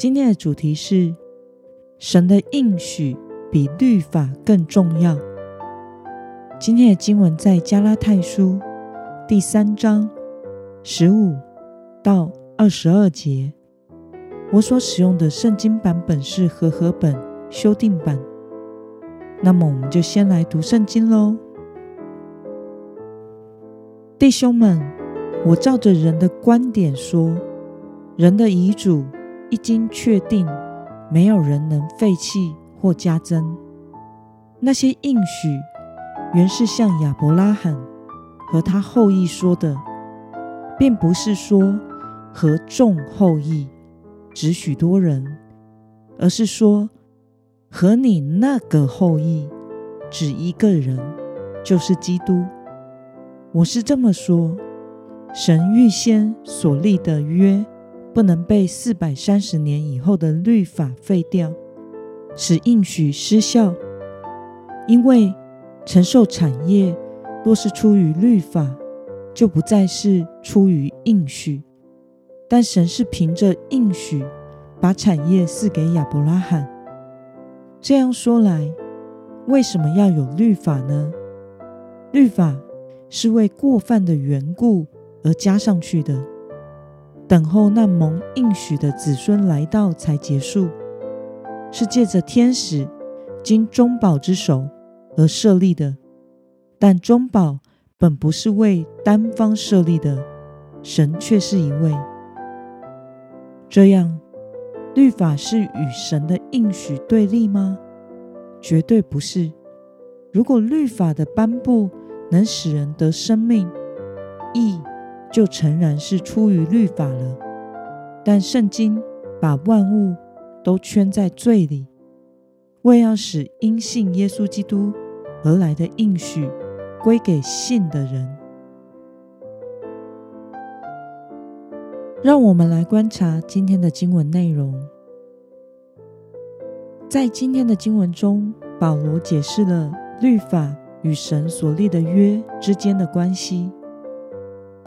今天的主题是神的应许比律法更重要。今天的经文在加拉太书第三章十五到二十二节。我所使用的圣经版本是和合本修订版。那么，我们就先来读圣经喽。弟兄们，我照着人的观点说，人的遗嘱。一经确定，没有人能废弃或加增。那些应许原是向亚伯拉罕和他后裔说的，并不是说和众后裔，指许多人，而是说和你那个后裔，指一个人，就是基督。我是这么说，神预先所立的约。不能被四百三十年以后的律法废掉，使应许失效。因为承受产业若是出于律法，就不再是出于应许。但神是凭着应许把产业赐给亚伯拉罕。这样说来，为什么要有律法呢？律法是为过犯的缘故而加上去的。等候那蒙应许的子孙来到才结束，是借着天使经中保之手而设立的。但中保本不是为单方设立的，神却是一位。这样，律法是与神的应许对立吗？绝对不是。如果律法的颁布能使人得生命，义。就诚然是出于律法了，但圣经把万物都圈在罪里，为要使因信耶稣基督而来的应许归给信的人。让我们来观察今天的经文内容。在今天的经文中，保罗解释了律法与神所立的约之间的关系。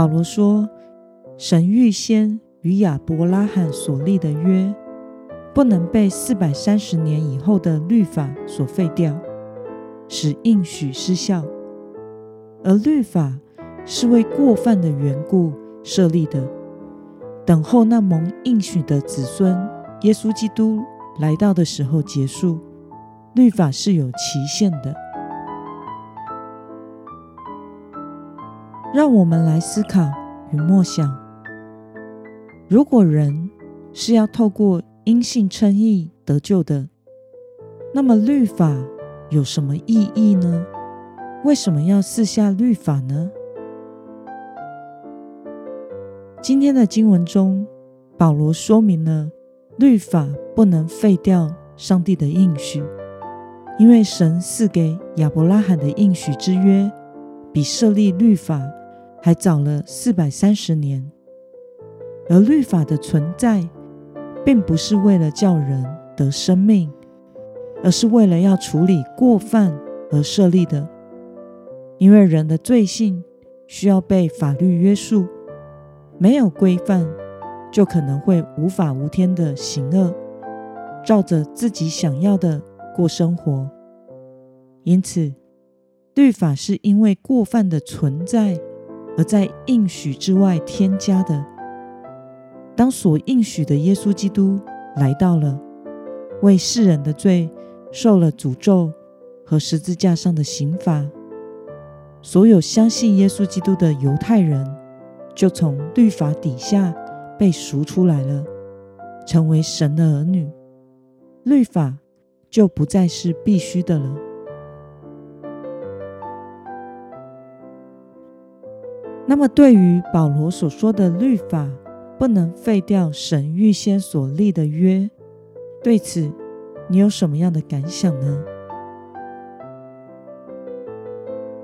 保罗说：“神预先与亚伯拉罕所立的约，不能被四百三十年以后的律法所废掉，使应许失效。而律法是为过犯的缘故设立的，等候那蒙应许的子孙耶稣基督来到的时候结束。律法是有期限的。”让我们来思考与默想：如果人是要透过因信称义得救的，那么律法有什么意义呢？为什么要四下律法呢？今天的经文中，保罗说明了律法不能废掉上帝的应许，因为神赐给亚伯拉罕的应许之约，比设立律法。还早了四百三十年，而律法的存在，并不是为了叫人得生命，而是为了要处理过犯而设立的。因为人的罪性需要被法律约束，没有规范，就可能会无法无天的行恶，照着自己想要的过生活。因此，律法是因为过犯的存在。而在应许之外添加的，当所应许的耶稣基督来到了，为世人的罪受了诅咒和十字架上的刑罚，所有相信耶稣基督的犹太人就从律法底下被赎出来了，成为神的儿女，律法就不再是必须的了。那么，对于保罗所说的律法不能废掉神预先所立的约。对此，你有什么样的感想呢？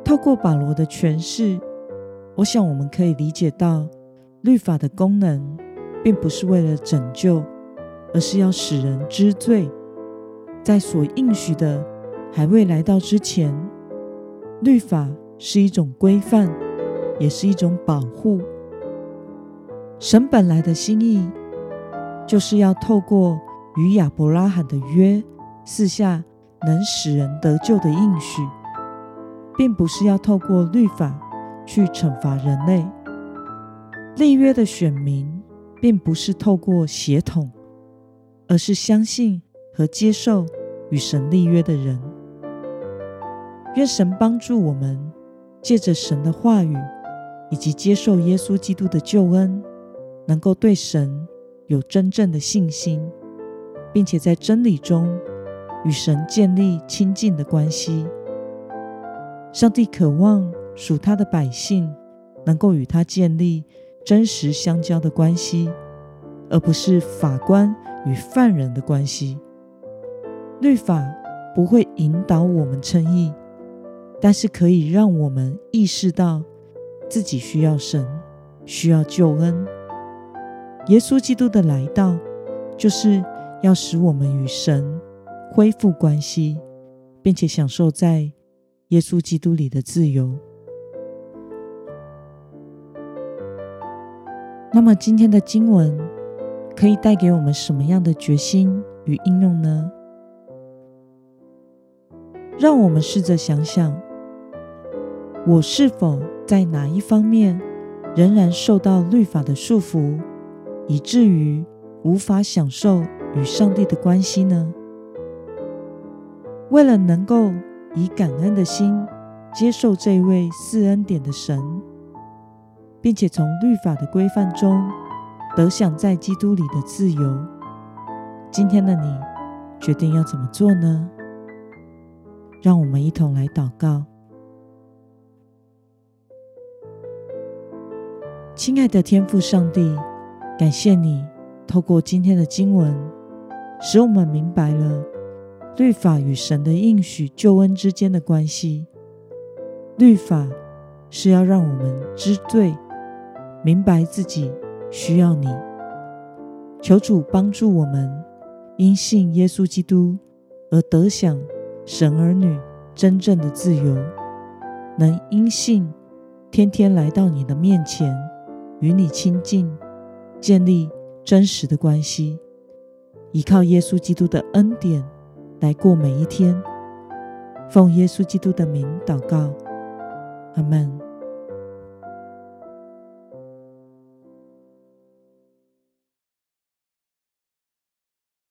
透过保罗的诠释，我想我们可以理解到，律法的功能并不是为了拯救，而是要使人知罪。在所应许的还未来到之前，律法是一种规范，也是一种保护。神本来的心意，就是要透过与亚伯拉罕的约，四下能使人得救的应许。并不是要透过律法去惩罚人类。立约的选民，并不是透过血统，而是相信和接受与神立约的人。愿神帮助我们，借着神的话语，以及接受耶稣基督的救恩，能够对神有真正的信心，并且在真理中与神建立亲近的关系。上帝渴望属他的百姓能够与他建立真实相交的关系，而不是法官与犯人的关系。律法不会引导我们称义，但是可以让我们意识到自己需要神，需要救恩。耶稣基督的来到，就是要使我们与神恢复关系，并且享受在。耶稣基督里的自由。那么，今天的经文可以带给我们什么样的决心与应用呢？让我们试着想想，我是否在哪一方面仍然受到律法的束缚，以至于无法享受与上帝的关系呢？为了能够。以感恩的心接受这位赐恩典的神，并且从律法的规范中得享在基督里的自由。今天的你决定要怎么做呢？让我们一同来祷告。亲爱的天父上帝，感谢你透过今天的经文，使我们明白了。律法与神的应许救恩之间的关系，律法是要让我们知罪，明白自己需要你。求主帮助我们，因信耶稣基督而得享神儿女真正的自由，能因信天天来到你的面前，与你亲近，建立真实的关系，依靠耶稣基督的恩典。来过每一天，奉耶稣基督的名祷告，阿门。